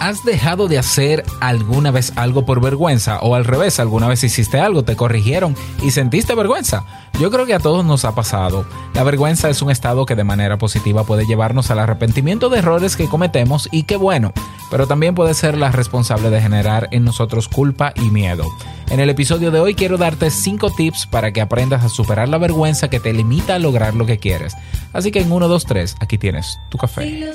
¿Has dejado de hacer alguna vez algo por vergüenza? O al revés, alguna vez hiciste algo, te corrigieron y sentiste vergüenza. Yo creo que a todos nos ha pasado. La vergüenza es un estado que de manera positiva puede llevarnos al arrepentimiento de errores que cometemos y qué bueno, pero también puede ser la responsable de generar en nosotros culpa y miedo. En el episodio de hoy quiero darte 5 tips para que aprendas a superar la vergüenza que te limita a lograr lo que quieres. Así que en 1, 2, 3, aquí tienes tu café.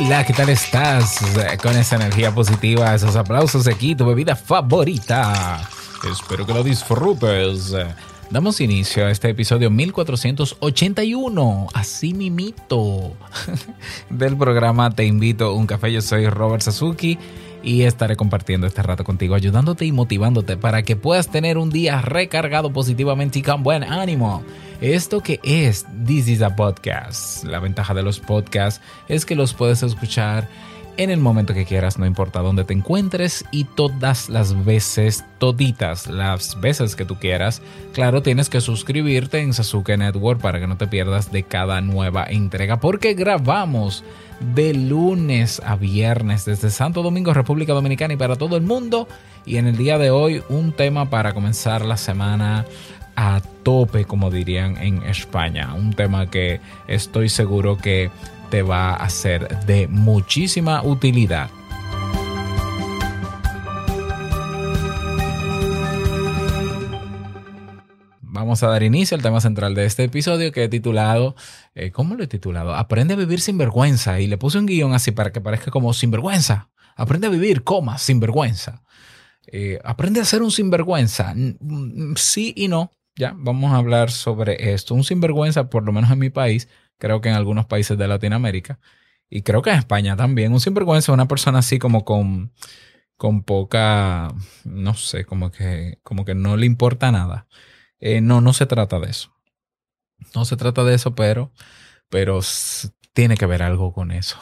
Hola, ¿qué tal estás? Con esa energía positiva, esos aplausos aquí, tu bebida favorita. Espero que lo disfrutes. Damos inicio a este episodio 1481, así mimito, del programa Te invito a un café. Yo soy Robert Sasuki y estaré compartiendo este rato contigo, ayudándote y motivándote para que puedas tener un día recargado positivamente y con buen ánimo. Esto que es This is a Podcast. La ventaja de los podcasts es que los puedes escuchar en el momento que quieras, no importa dónde te encuentres y todas las veces, toditas las veces que tú quieras. Claro, tienes que suscribirte en Sasuke Network para que no te pierdas de cada nueva entrega porque grabamos de lunes a viernes desde Santo Domingo, República Dominicana y para todo el mundo. Y en el día de hoy un tema para comenzar la semana a tope, como dirían en España. Un tema que estoy seguro que te va a ser de muchísima utilidad. Vamos a dar inicio al tema central de este episodio que he titulado, eh, ¿cómo lo he titulado? Aprende a vivir sin vergüenza. Y le puse un guion así para que parezca como sinvergüenza. Aprende a vivir, coma, sinvergüenza. Eh, aprende a ser un sinvergüenza. Sí y no. Ya, vamos a hablar sobre esto. Un sinvergüenza, por lo menos en mi país, creo que en algunos países de Latinoamérica, y creo que en España también. Un sinvergüenza es una persona así como con, con poca, no sé, como que, como que no le importa nada. Eh, no, no se trata de eso. No se trata de eso, pero, pero tiene que ver algo con eso.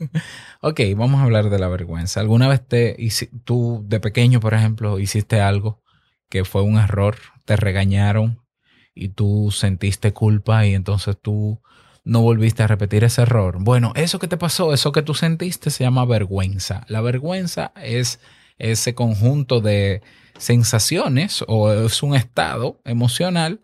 ok, vamos a hablar de la vergüenza. ¿Alguna vez te, tú de pequeño, por ejemplo, hiciste algo que fue un error, te regañaron y tú sentiste culpa y entonces tú no volviste a repetir ese error. Bueno, eso que te pasó, eso que tú sentiste se llama vergüenza. La vergüenza es ese conjunto de sensaciones o es un estado emocional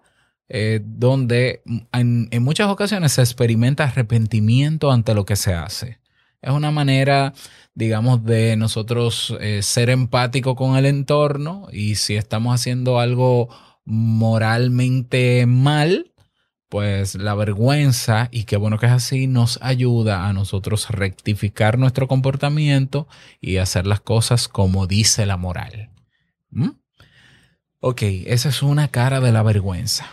eh, donde en, muchas ocasiones se experimenta arrepentimiento ante lo que se hace. Es una manera digamos, de nosotros eh, ser empático con el entorno y si estamos haciendo algo moralmente mal, pues la vergüenza, y qué bueno que es así, nos ayuda a nosotros rectificar nuestro comportamiento y hacer las cosas como dice la moral. ¿Mm? Ok, esa es una cara de la vergüenza.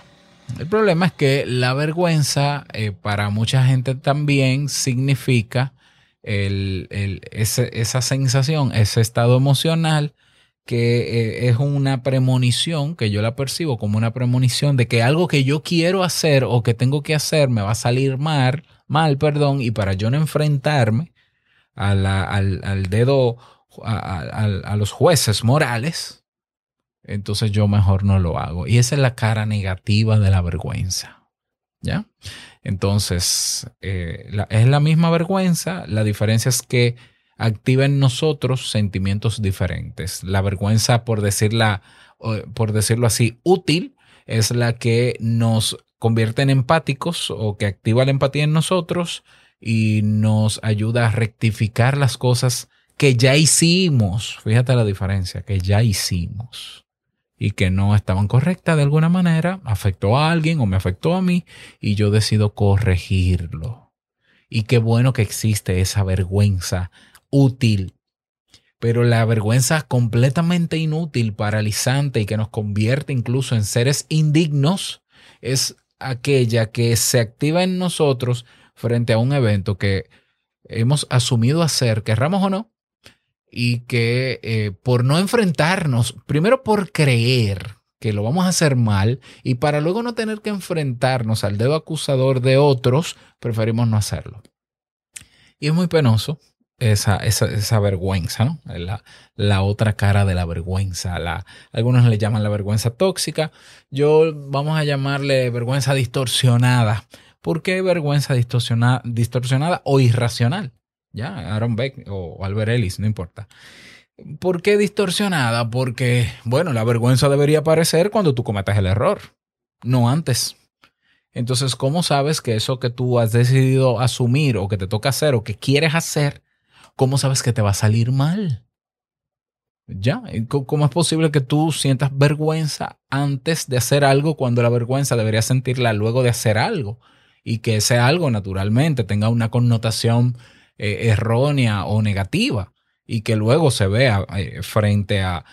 El problema es que la vergüenza eh, para mucha gente también significa el, esa sensación, ese estado emocional que eh, es una premonición, que yo la percibo como una premonición de que algo que yo quiero hacer o que tengo que hacer me va a salir mal, mal perdón, y para yo no enfrentarme al, al, dedo, a, a los jueces morales, entonces yo mejor no lo hago. Y esa es la cara negativa de la vergüenza. ¿Ya? Entonces, eh, es la misma vergüenza, la diferencia es que activa en nosotros sentimientos diferentes. La vergüenza, por, decirla, por decirlo así, útil, es la que nos convierte en empáticos o que activa la empatía en nosotros y nos ayuda a rectificar las cosas que ya hicimos, fíjate la diferencia, que ya hicimos y que no estaban correctas de alguna manera, afectó a alguien o me afectó a mí y yo decido corregirlo. Y qué bueno que existe esa vergüenza útil, pero la vergüenza completamente inútil, paralizante y que nos convierte incluso en seres indignos es aquella que se activa en nosotros frente a un evento que hemos asumido hacer, querramos o no, y que eh, por no enfrentarnos, primero por creer que lo vamos a hacer mal y para luego no tener que enfrentarnos al dedo acusador de otros, preferimos no hacerlo. Y es muy penoso esa, esa, vergüenza, ¿no? La, la, otra cara de la vergüenza. La, algunos le llaman la vergüenza tóxica. Yo vamos a llamarle vergüenza distorsionada. ¿Por qué vergüenza distorsionada, distorsionada o irracional? Ya, Aaron Beck o Albert Ellis, no importa. ¿Por qué distorsionada? Porque, bueno, la vergüenza debería aparecer cuando tú cometas el error, no antes. Entonces, ¿cómo sabes que eso que tú has decidido asumir o que te toca hacer o que quieres hacer, cómo sabes que te va a salir mal? ¿Ya? ¿Cómo es posible que tú sientas vergüenza antes de hacer algo cuando la vergüenza debería sentirla luego de hacer algo? Y que ese algo naturalmente tenga una connotación eh, errónea o negativa y que luego se vea eh, frente al,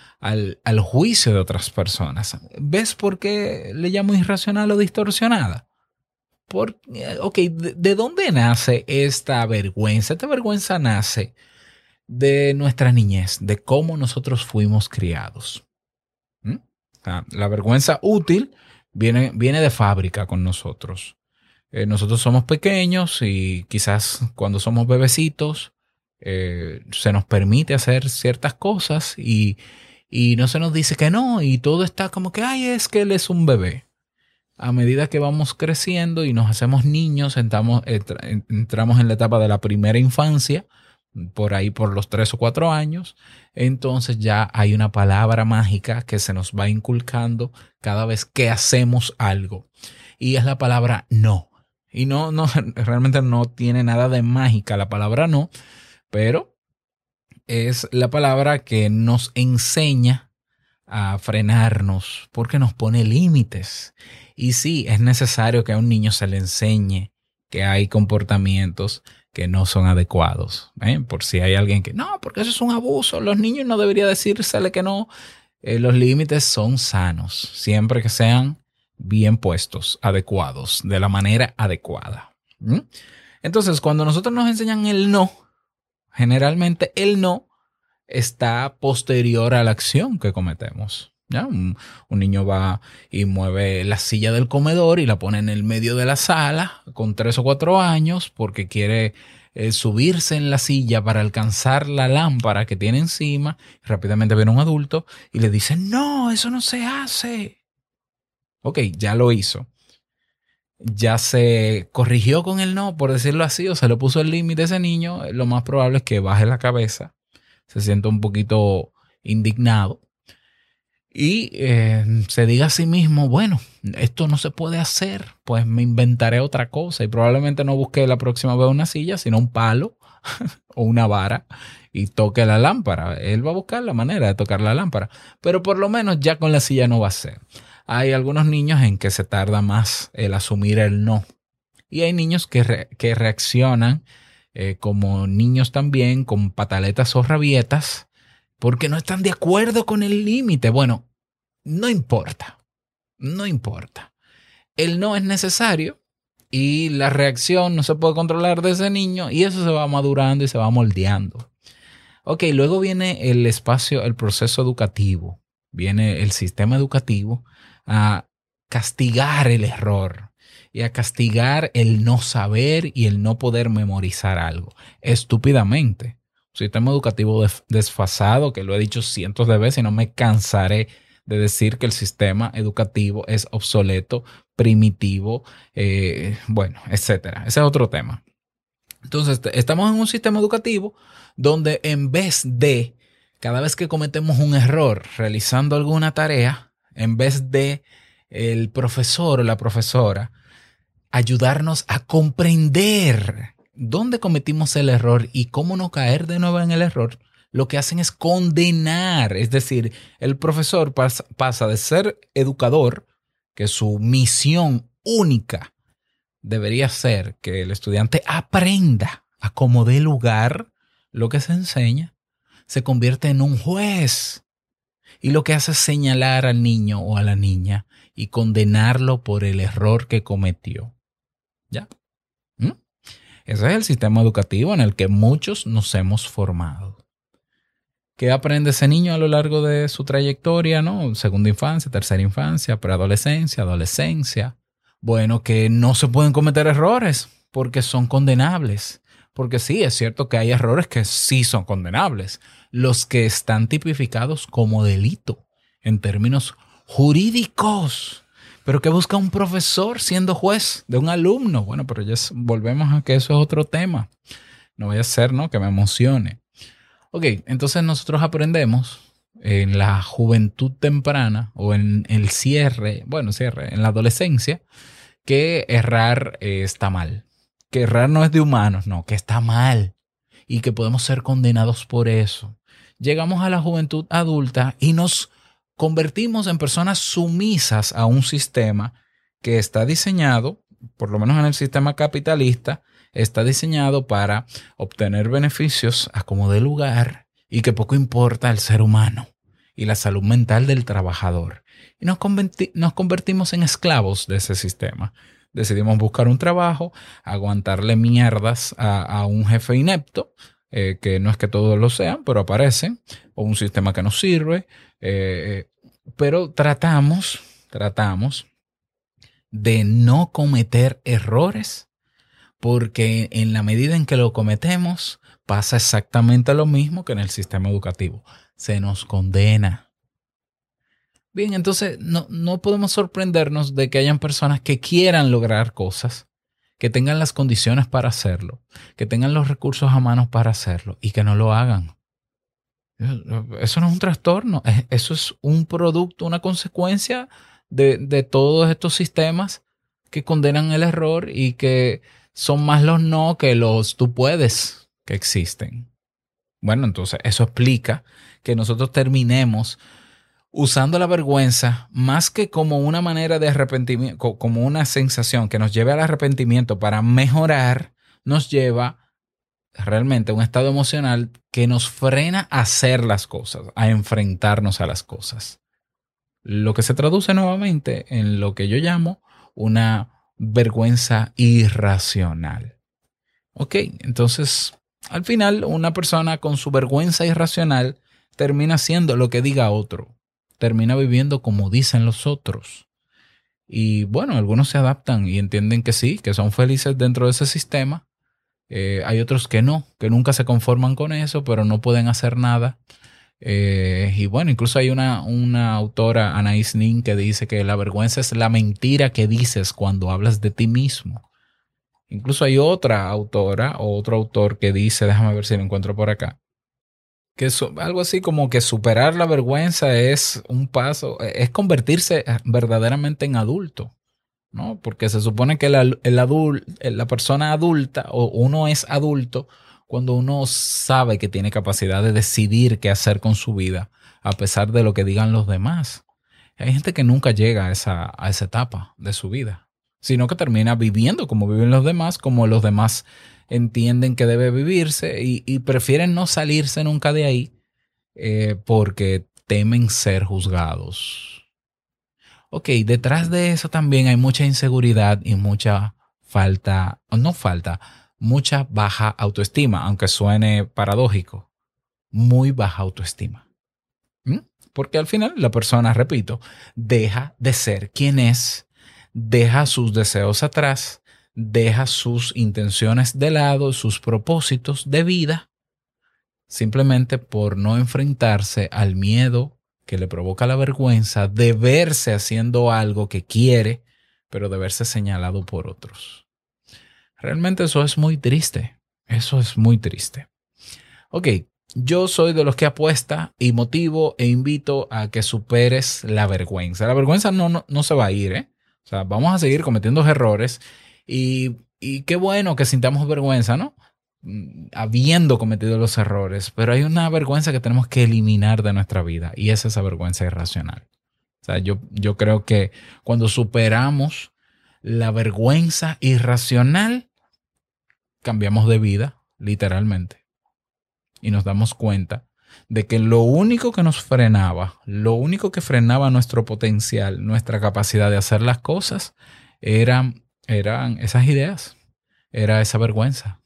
al, juicio de otras personas. ¿Ves por qué le llamo irracional o distorsionada? Por, eh, ok, ¿de, dónde nace esta vergüenza? Esta vergüenza nace de nuestra niñez, de cómo nosotros fuimos criados. ¿Mm? la vergüenza útil viene, viene de fábrica con nosotros. Eh, nosotros somos pequeños y quizás cuando somos bebecitos eh, se nos permite hacer ciertas cosas y, no se nos dice que no y todo está como que, ay, es que él es un bebé. A medida que vamos creciendo y nos hacemos niños, entramos, en la etapa de la primera infancia, por ahí por los tres o cuatro años, entonces ya hay una palabra mágica que se nos va inculcando cada vez que hacemos algo. Y es la palabra no. Y no, no, realmente no tiene nada de mágica la palabra no, pero es la palabra que nos enseña a frenarnos porque nos pone límites. Y sí, es necesario que a un niño se le enseñe que hay comportamientos que no son adecuados. ¿eh? Por si hay alguien que, no, porque eso es un abuso, los niños no debería decírsele que no. Eh, los límites son sanos, siempre que sean bien puestos, adecuados, de la manera adecuada. Entonces, cuando nosotros nos enseñan el no, generalmente el no está posterior a la acción que cometemos. Un, niño va y mueve la silla del comedor y la pone en el medio de la sala con tres o cuatro años porque quiere eh, subirse en la silla para alcanzar la lámpara que tiene encima. Rápidamente viene un adulto y le dice, no, eso no se hace. Ok, ya lo hizo. Ya se corrigió con el no, por decirlo así, o se le puso el límite a ese niño. Lo más probable es que baje la cabeza, se sienta un poquito indignado y eh, se diga a sí mismo, bueno, esto no se puede hacer, pues me inventaré otra cosa y probablemente no busque la próxima vez una silla, sino un palo o una vara y toque la lámpara. Él va a buscar la manera de tocar la lámpara, pero por lo menos ya con la silla no va a ser hay algunos niños en que se tarda más el asumir el no. Y hay niños que, que reaccionan eh, como niños también, con pataletas o rabietas, porque no están de acuerdo con el límite. Bueno, no importa, no importa. El no es necesario y la reacción no se puede controlar de ese niño y eso se va madurando y se va moldeando. Ok, luego viene el espacio, el proceso educativo, viene el sistema educativo a castigar el error y a castigar el no saber y el no poder memorizar algo estúpidamente. Sistema educativo desfasado, que lo he dicho cientos de veces y no me cansaré de decir que el sistema educativo es obsoleto, primitivo, eh, bueno, etcétera. Ese es otro tema. Entonces, estamos en un sistema educativo donde en vez de cada vez que cometemos un error realizando alguna tarea, en vez de el profesor o la profesora ayudarnos a comprender dónde cometimos el error y cómo no caer de nuevo en el error, lo que hacen es condenar. Es decir, el profesor pasa, de ser educador, que su misión única debería ser que el estudiante aprenda a como dé lugar lo que se enseña, se convierte en un juez. Y lo que hace es señalar al niño o a la niña y condenarlo por el error que cometió. ¿Ya? Ese es el sistema educativo en el que muchos nos hemos formado. ¿Qué aprende ese niño a lo largo de su trayectoria, no? Segunda infancia, tercera infancia, preadolescencia, adolescencia. Bueno, que no se pueden cometer errores porque son condenables. Porque sí, es cierto que hay errores que sí son condenables. Los que están tipificados como delito en términos jurídicos. Pero ¿qué busca un profesor siendo juez de un alumno? Bueno, pero ya volvemos a que eso es otro tema. No voy a ser, ¿no? Que me emocione. Ok, entonces nosotros aprendemos en la juventud temprana o en el cierre, bueno, cierre, en la adolescencia, que errar eh, está mal. Que errar no es de humanos, no, que está mal. Y que podemos ser condenados por eso. Llegamos a la juventud adulta y nos convertimos en personas sumisas a un sistema que está diseñado, por lo menos en el sistema capitalista, está diseñado para obtener beneficios a como de lugar y que poco importa el ser humano y la salud mental del trabajador. Y nos, convertimos en esclavos de ese sistema. Decidimos buscar un trabajo, aguantarle mierdas a, un jefe inepto, eh, que no es que todos lo sean, pero aparecen, o un sistema que nos sirve, eh, pero tratamos, tratamos de no cometer errores porque en la medida en que lo cometemos pasa exactamente lo mismo que en el sistema educativo. Se nos condena. Bien, entonces no, no podemos sorprendernos de que hayan personas que quieran lograr cosas, que tengan las condiciones para hacerlo, que tengan los recursos a mano para hacerlo y que no lo hagan. Eso no es un trastorno, eso es un producto, una consecuencia de, todos estos sistemas que condenan el error y que son más los no que los tú puedes que existen. Bueno, entonces eso explica que nosotros terminemos usando la vergüenza más que como una manera de arrepentimiento, como una sensación que nos lleve al arrepentimiento para mejorar, nos lleva realmente un estado emocional que nos frena a hacer las cosas, a enfrentarnos a las cosas. Lo que se traduce nuevamente en lo que yo llamo una vergüenza irracional. Ok, entonces al final una persona con su vergüenza irracional termina siendo lo que diga otro, termina viviendo como dicen los otros. Y bueno, algunos se adaptan y entienden que sí, que son felices dentro de ese sistema, eh, hay otros que no, que nunca se conforman con eso, pero no pueden hacer nada. Eh, y bueno, incluso hay una, una autora, Anaïs Nin, que dice que la vergüenza es la mentira que dices cuando hablas de ti mismo. Incluso hay otra autora o otro autor que dice, déjame ver si lo encuentro por acá, que es algo así como que superar la vergüenza es un paso, es convertirse verdaderamente en adulto. ¿No? Porque se supone que el, el la persona adulta o uno es adulto cuando uno sabe que tiene capacidad de decidir qué hacer con su vida, a pesar de lo que digan los demás. Hay gente que nunca llega a esa, a esa etapa de su vida, sino que termina viviendo como viven los demás, como los demás entienden que debe vivirse y, prefieren no salirse nunca de ahí eh, porque temen ser juzgados Ok, detrás de eso también hay mucha inseguridad y mucha falta, o no falta, mucha baja autoestima, aunque suene paradójico, muy baja autoestima. ¿Mm? Porque al final la persona, repito, deja de ser quien es, deja sus deseos atrás, deja sus intenciones de lado, sus propósitos de vida, simplemente por no enfrentarse al miedo que le provoca la vergüenza de verse haciendo algo que quiere, pero de verse señalado por otros. Realmente eso es muy triste. Eso es muy triste. Ok, yo soy de los que apuesta y motivo e invito a que superes la vergüenza. La vergüenza no, no, se va a ir, ¿eh? O sea, vamos a seguir cometiendo errores y, y qué bueno que sintamos vergüenza, ¿no? Mm, habiendo cometido los errores, pero hay una vergüenza que tenemos que eliminar de nuestra vida y es esa vergüenza irracional. O sea, yo, yo creo que cuando superamos la vergüenza irracional, cambiamos de vida, literalmente. Y nos damos cuenta de que lo único que nos frenaba, lo único que frenaba nuestro potencial, nuestra capacidad de hacer las cosas, eran, eran esas ideas, era esa vergüenza.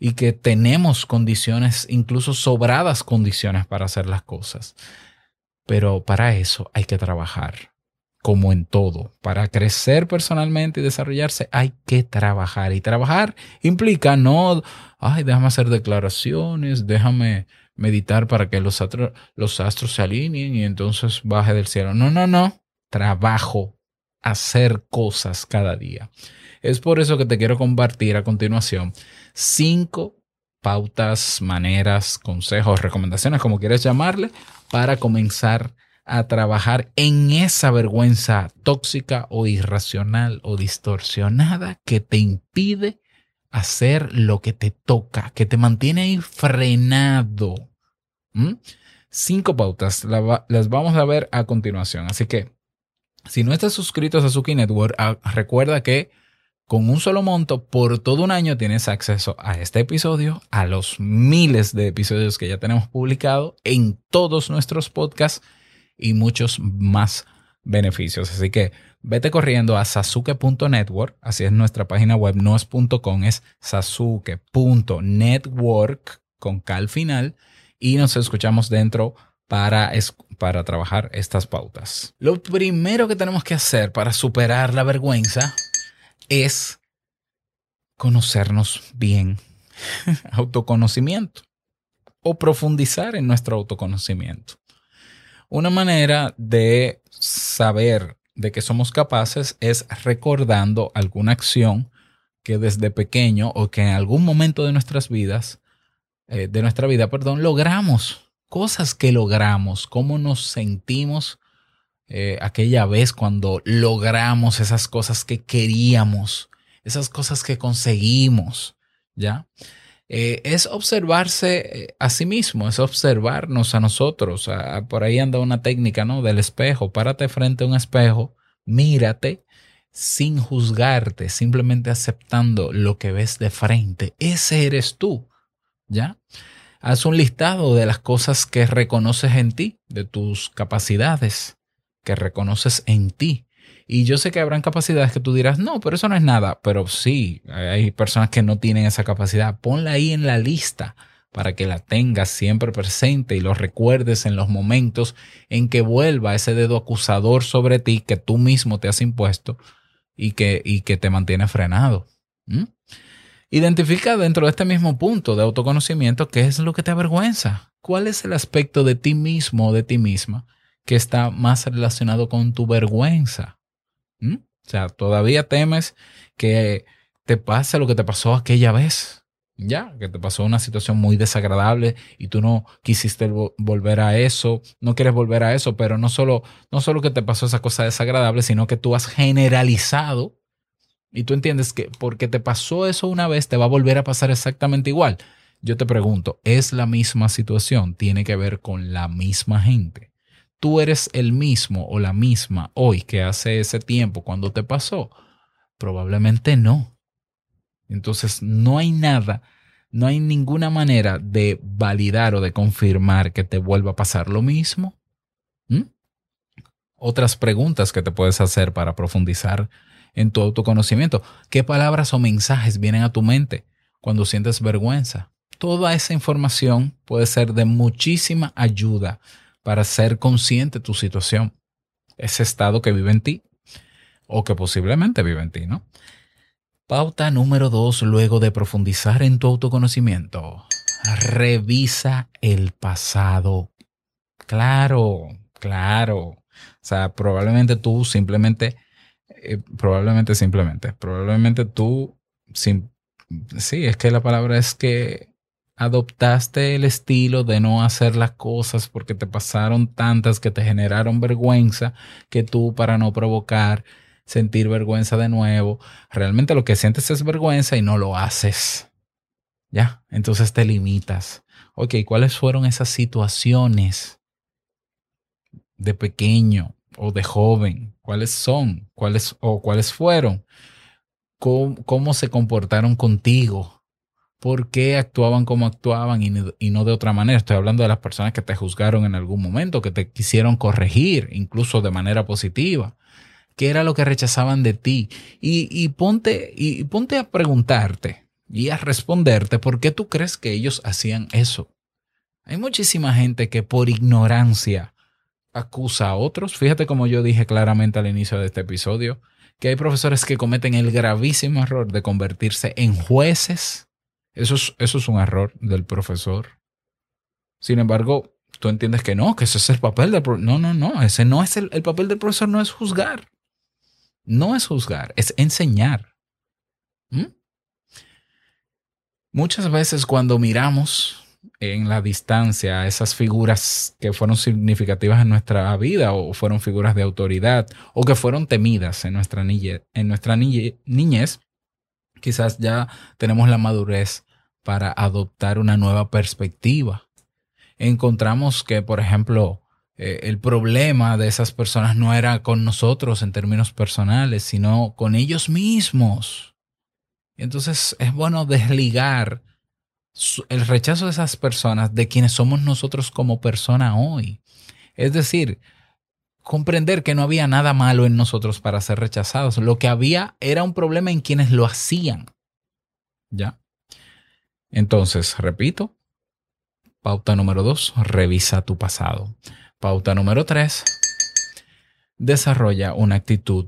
Y que tenemos condiciones, incluso sobradas condiciones para hacer las cosas. Pero para eso hay que trabajar, como en todo. Para crecer personalmente y desarrollarse hay que trabajar. Y trabajar implica no, ay, déjame hacer declaraciones, déjame meditar para que los, los astros se alineen y entonces baje del cielo. No, no, no. Trabajo, hacer cosas cada día. Es por eso que te quiero compartir a continuación cinco pautas, maneras, consejos, recomendaciones, como quieras llamarle, para comenzar a trabajar en esa vergüenza tóxica o irracional o distorsionada que te impide hacer lo que te toca, que te mantiene ahí frenado. ¿Mm? Cinco pautas, las vamos a ver a continuación. Así que, si no estás suscrito a Suzuki Network, ah, recuerda que con un solo monto, por todo un año tienes acceso a este episodio, a los miles de episodios que ya tenemos publicado en todos nuestros podcasts y muchos más beneficios. Así que vete corriendo a sasuke.network, así es nuestra página web, no es .com, es sasuke.network con cal final y nos escuchamos dentro para, para trabajar estas pautas. Lo primero que tenemos que hacer para superar la vergüenza es conocernos bien, autoconocimiento o profundizar en nuestro autoconocimiento. Una manera de saber de que somos capaces es recordando alguna acción que desde pequeño o que en algún momento de nuestras vidas, eh, de nuestra vida, perdón, logramos, cosas que logramos, cómo nos sentimos eh, aquella vez cuando logramos esas cosas que queríamos, esas cosas que conseguimos, ¿ya? Eh, es observarse eh, a sí mismo, es observarnos a nosotros. por ahí anda una técnica, ¿no? Del espejo. Párate frente a un espejo, mírate sin juzgarte, simplemente aceptando lo que ves de frente. Ese eres tú, ¿ya? Haz un listado de las cosas que reconoces en ti, de tus capacidades, que reconoces en ti. Y yo sé que habrán capacidades que tú dirás, no, pero eso no es nada. Pero sí, hay personas que no tienen esa capacidad. Ponla ahí en la lista para que la tengas siempre presente y lo recuerdes en los momentos en que vuelva ese dedo acusador sobre ti que tú mismo te has impuesto y que, y que te mantiene frenado. Identifica dentro de este mismo punto de autoconocimiento qué es lo que te avergüenza. ¿Cuál es el aspecto de ti mismo o de ti misma que está más relacionado con tu vergüenza. ¿Mm? O sea, todavía temes que te pase lo que te pasó aquella vez. Ya, que te pasó una situación muy desagradable y tú no quisiste volver a eso, no quieres volver a eso, pero no solo, no solo que te pasó esa cosa desagradable, sino que tú has generalizado y tú entiendes que porque te pasó eso una vez, te va a volver a pasar exactamente igual. Yo te pregunto, ¿es la misma situación? ¿Tiene que ver con la misma gente? Tú eres el mismo o la misma hoy que hace ese tiempo cuando te pasó? Probablemente no. Entonces no hay nada, no hay ninguna manera de validar o de confirmar que te vuelva a pasar lo mismo. ¿Mm? Otras preguntas que te puedes hacer para profundizar en tu autoconocimiento. ¿Qué palabras o mensajes vienen a tu mente cuando sientes vergüenza? Toda esa información puede ser de muchísima ayuda para ser consciente de tu situación, ese estado que vive en ti o que posiblemente vive en ti, ¿no? Pauta número dos, luego de profundizar en tu autoconocimiento, revisa el pasado. Claro, claro. O sea, probablemente tú simplemente, eh, probablemente simplemente, probablemente tú, sí, es que la palabra es que adoptaste el estilo de no hacer las cosas porque te pasaron tantas que te generaron vergüenza que tú para no provocar sentir vergüenza de nuevo, realmente lo que sientes es vergüenza y no lo haces. Ya, entonces te limitas. Ok, ¿cuáles fueron esas situaciones de pequeño o de joven? ¿Cuáles son? ¿Cuáles o cuáles fueron? ¿Cómo, se comportaron contigo? ¿Por qué actuaban como actuaban y, y no de otra manera? Estoy hablando de las personas que te juzgaron en algún momento, que te quisieron corregir, incluso de manera positiva qué era lo que rechazaban de ti. Y, ponte, y ponte a preguntarte y a responderte por qué tú crees que ellos hacían eso. Hay muchísima gente que por ignorancia acusa a otros. Fíjate como yo dije claramente al inicio de este episodio, que hay profesores que cometen el gravísimo error de convertirse en jueces. Eso es, eso es un error del profesor. Sin embargo, tú entiendes que no, que ese es el papel del profesor. No, no, no, ese no es el, el papel del profesor, no es juzgar no es juzgar, es enseñar. ¿Mm? Muchas veces cuando miramos en la distancia esas figuras que fueron significativas en nuestra vida o fueron figuras de autoridad o que fueron temidas en nuestra, en nuestra niñez, quizás ya tenemos la madurez para adoptar una nueva perspectiva. Encontramos que, por ejemplo, eh, el problema de esas personas no era con nosotros en términos personales, sino con ellos mismos. entonces es bueno desligar el rechazo de esas personas de quienes somos nosotros como persona hoy. Es decir, comprender que no había nada malo en nosotros para ser rechazados. Lo que había era un problema en quienes lo hacían. ¿Ya? Entonces, repito, pauta número dos, revisa tu pasado. Pauta número tres. Desarrolla una actitud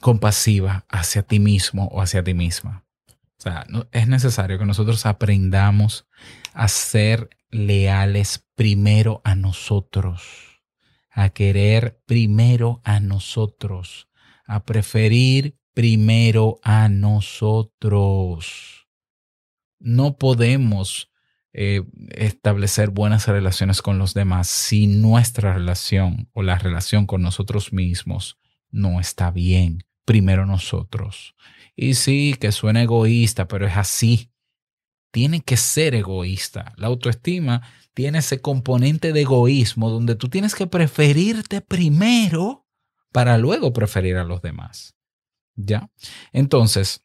compasiva hacia ti mismo o hacia ti misma. O sea, es necesario que nosotros aprendamos a ser leales primero a nosotros, a querer primero a nosotros, a preferir primero a nosotros. No podemos eh, establecer buenas relaciones con los demás si nuestra relación o la relación con nosotros mismos no está bien. Primero nosotros. Y sí, que suena egoísta, pero es así. Tiene que ser egoísta. La autoestima tiene ese componente de egoísmo donde tú tienes que preferirte primero para luego preferir a los demás. ¿Ya? Entonces,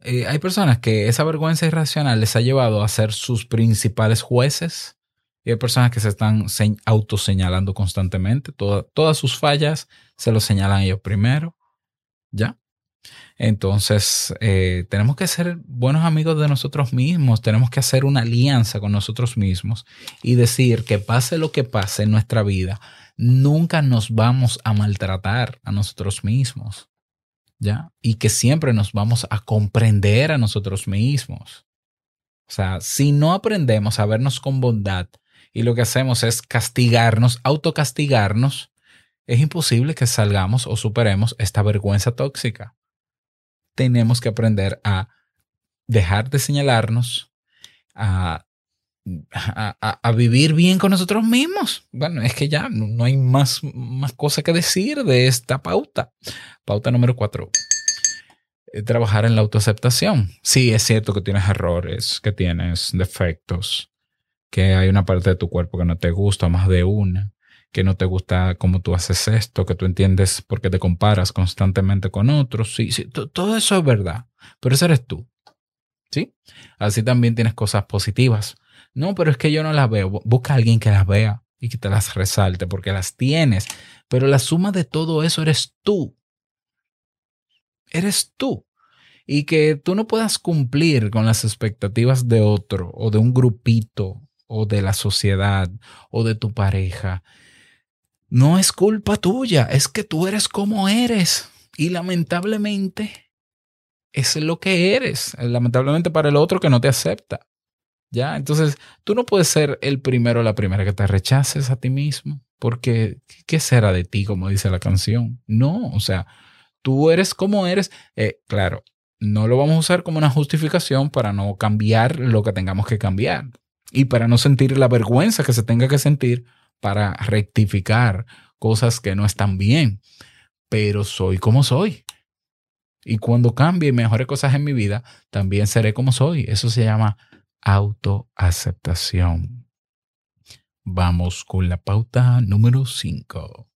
eh, hay personas que esa vergüenza irracional les ha llevado a ser sus principales jueces. Y hay personas que se están autoseñalando constantemente. todas sus fallas se lo señalan ellos primero. ¿Ya? Entonces, eh, tenemos que ser buenos amigos de nosotros mismos. Tenemos que hacer una alianza con nosotros mismos y decir que pase lo que pase en nuestra vida, nunca nos vamos a maltratar a nosotros mismos. Y que siempre nos vamos a comprender a nosotros mismos. O sea, si no aprendemos a vernos con bondad y lo que hacemos es castigarnos, autocastigarnos, es imposible que salgamos o superemos esta vergüenza tóxica. Tenemos que aprender a dejar de señalarnos, a, a, vivir bien con nosotros mismos. Bueno, es que ya no, hay más, más cosa que decir de esta pauta. Pauta número cuatro. Eh, trabajar en la autoaceptación. Sí, es cierto que tienes errores, que tienes defectos, que hay una parte de tu cuerpo que no te gusta, más de una, que no te gusta cómo tú haces esto, que tú entiendes porque te comparas constantemente con otros. Sí, sí, todo eso es verdad, pero ese eres tú. ¿Sí? Así también tienes cosas positivas. No, pero es que yo no las veo. Busca a alguien que las vea y que te las resalte porque las tienes. Pero la suma de todo eso eres tú eres tú. Y que tú no puedas cumplir con las expectativas de otro o de un grupito o de la sociedad o de tu pareja. No es culpa tuya, es que tú eres como eres. Y lamentablemente es lo que eres. Lamentablemente para el otro que no te acepta. ¿Ya? Entonces, tú no puedes ser el primero o la primera que te rechaces a ti mismo. Porque, ¿qué será de ti, como dice la canción? No, o sea, tú eres como eres, eh, claro, no lo vamos a usar como una justificación para no cambiar lo que tengamos que cambiar y para no sentir la vergüenza que se tenga que sentir para rectificar cosas que no están bien. Pero soy como soy. Y cuando cambie y mejore cosas en mi vida, también seré como soy. Eso se llama autoaceptación. Vamos con la pauta número 5.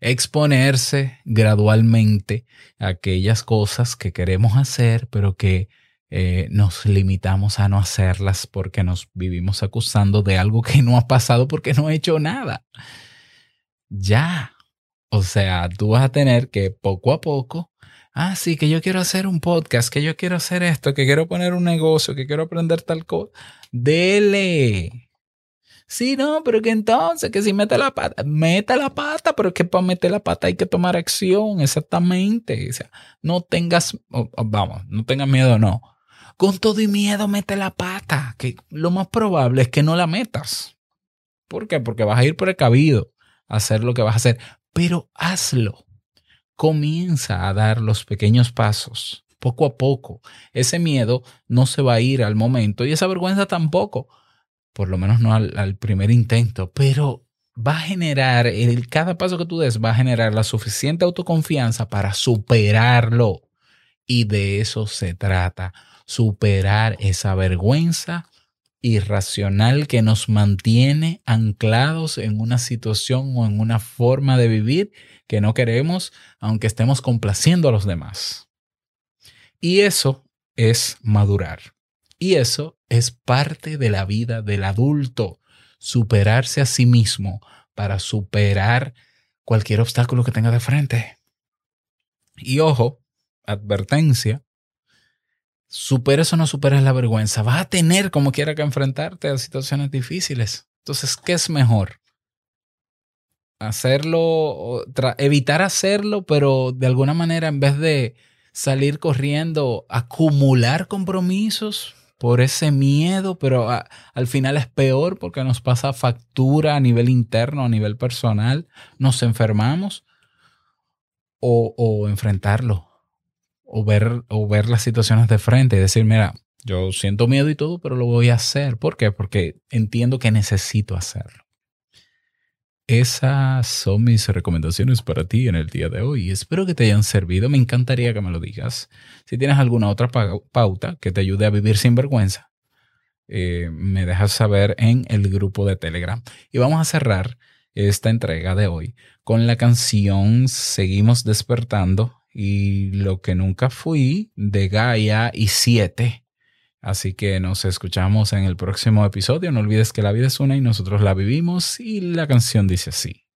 Exponerse gradualmente a aquellas cosas que queremos hacer, pero que eh, nos limitamos a no hacerlas porque nos vivimos acusando de algo que no ha pasado porque no he hecho nada. Ya. O sea, tú vas a tener que poco a poco, ah, sí, que yo quiero hacer un podcast, que yo quiero hacer esto, que quiero poner un negocio, que quiero aprender tal cosa. Dele. Sí, no, pero que entonces, que si mete la pata, mete la pata, pero que para meter la pata hay que tomar acción, exactamente. O sea, no tengas, vamos, no tengas miedo, no con todo y miedo mete la pata, que lo más probable es que no la metas. ¿Por qué? Porque vas a ir precavido a hacer lo que vas a hacer, pero hazlo. Comienza a dar los pequeños pasos, poco a poco. Ese miedo no se va a ir al momento y esa vergüenza tampoco, por lo menos no al, primer intento, pero va a generar, el, cada paso que tú des va a generar la suficiente autoconfianza para superarlo. Y de eso se trata superar esa vergüenza irracional que nos mantiene anclados en una situación o en una forma de vivir que no queremos, aunque estemos complaciendo a los demás. Y eso es madurar. Y eso es parte de la vida del adulto, superarse a sí mismo para superar cualquier obstáculo que tenga de frente. Y ojo, advertencia, superes o no superes la vergüenza, vas a tener como quiera que enfrentarte a situaciones difíciles. Entonces, ¿qué es mejor? Hacerlo, evitar hacerlo, pero de alguna manera en vez de salir corriendo, acumular compromisos por ese miedo, pero al final es peor porque nos pasa factura a nivel interno, a nivel personal, nos enfermamos o, o enfrentarlo, o ver, o ver las situaciones de frente y decir, mira, yo siento miedo y todo, pero lo voy a hacer. ¿Por qué? Porque entiendo que necesito hacerlo. Esas son mis recomendaciones para ti en el día de hoy. Espero que te hayan servido. Me encantaría que me lo digas. Si tienes alguna otra pauta que te ayude a vivir sin vergüenza, eh, me dejas saber en el grupo de Telegram. Y vamos a cerrar esta entrega de hoy con la canción Seguimos despertando y lo que nunca fui de Gaia y 7. Así que nos escuchamos en el próximo episodio. No olvides que la vida es una y nosotros la vivimos y la canción dice así.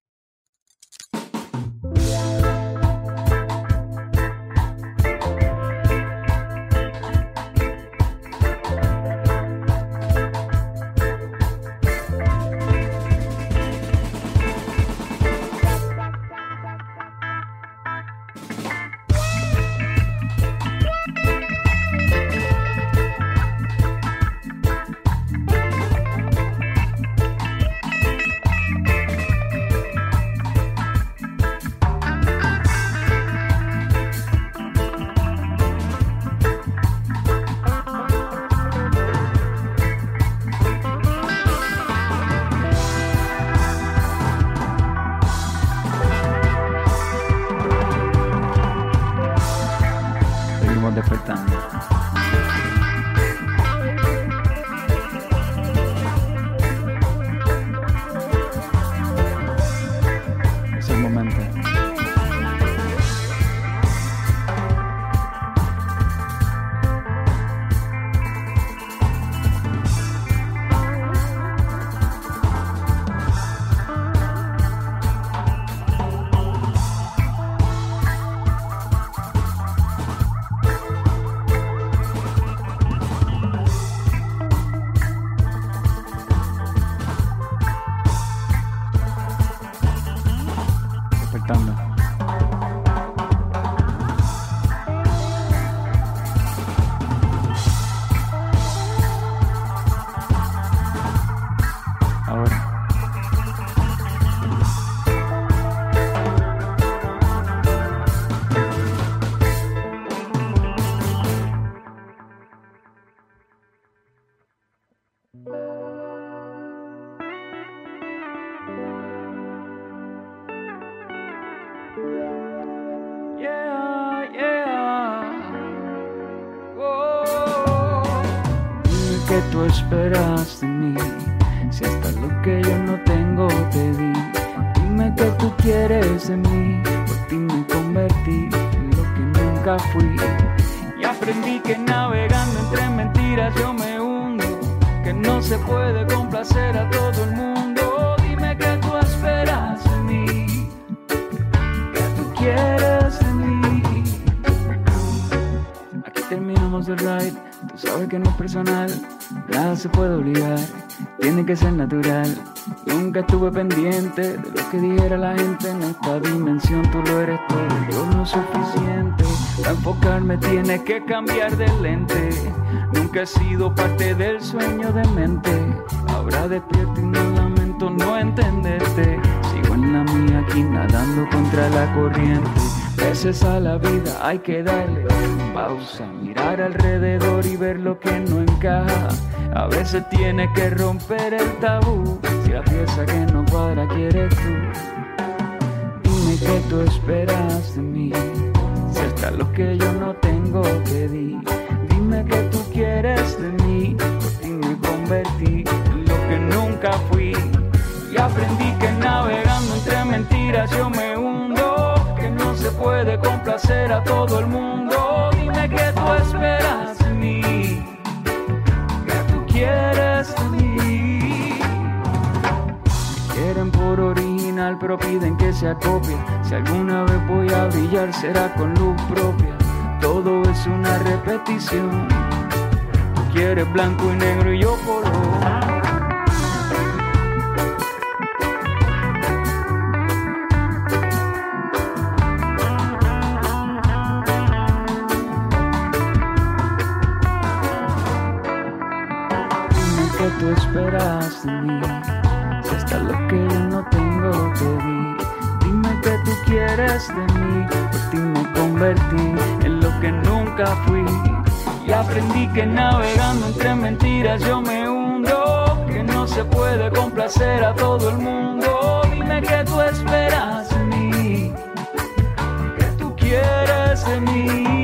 Samantha. Que tú esperas de mí. Si hasta lo que yo no tengo te di. Dime que tú quieres de mí. Por ti me convertí en lo que nunca fui. Y aprendí que navegando entre mentiras yo me hundo. Que no se puede complacer a todo el mundo. Dime que tú esperas de mí. Que tú quieres de mí. Aquí terminamos el ride. Tú sabes que no es personal. Nada se puede obligar. Tiene que ser natural. Nunca estuve pendiente de lo que dijera la gente en esta dimensión. Tú lo eres todo, yo no suficiente. Para enfocarme tiene que cambiar de lente. Nunca he sido parte del sueño de mente. Ahora despierto y no lamento no entenderte. Sigo en la mía aquí nadando contra la corriente. Veces a la vida hay que darle pausa, mirar alrededor y ver lo que no encaja. A veces tiene que romper el tabú. Si la pieza que no cuadra quieres tú, dime que tú esperas de mí. Si hasta lo que yo no tengo te di, dime que tú quieres de mí. Por ti me convertí en lo que nunca fui. Y aprendí que navegando entre mentiras yo me hundo. Que no se puede complacer a todo el mundo. Dime que tú esperas Original, pero piden que se acopie. Si alguna vez voy a brillar, será con luz propia. Todo es una repetición. Tú quieres blanco y negro y yo color. Esperas de mí. Lo que yo no tengo te di. Dime que tú quieres de mí. Por ti me convertí en lo que nunca fui. Y aprendí que navegando entre mentiras yo me hundo. Que no se puede complacer a todo el mundo. Dime que tú esperas de mí. Que tú quieres de mí.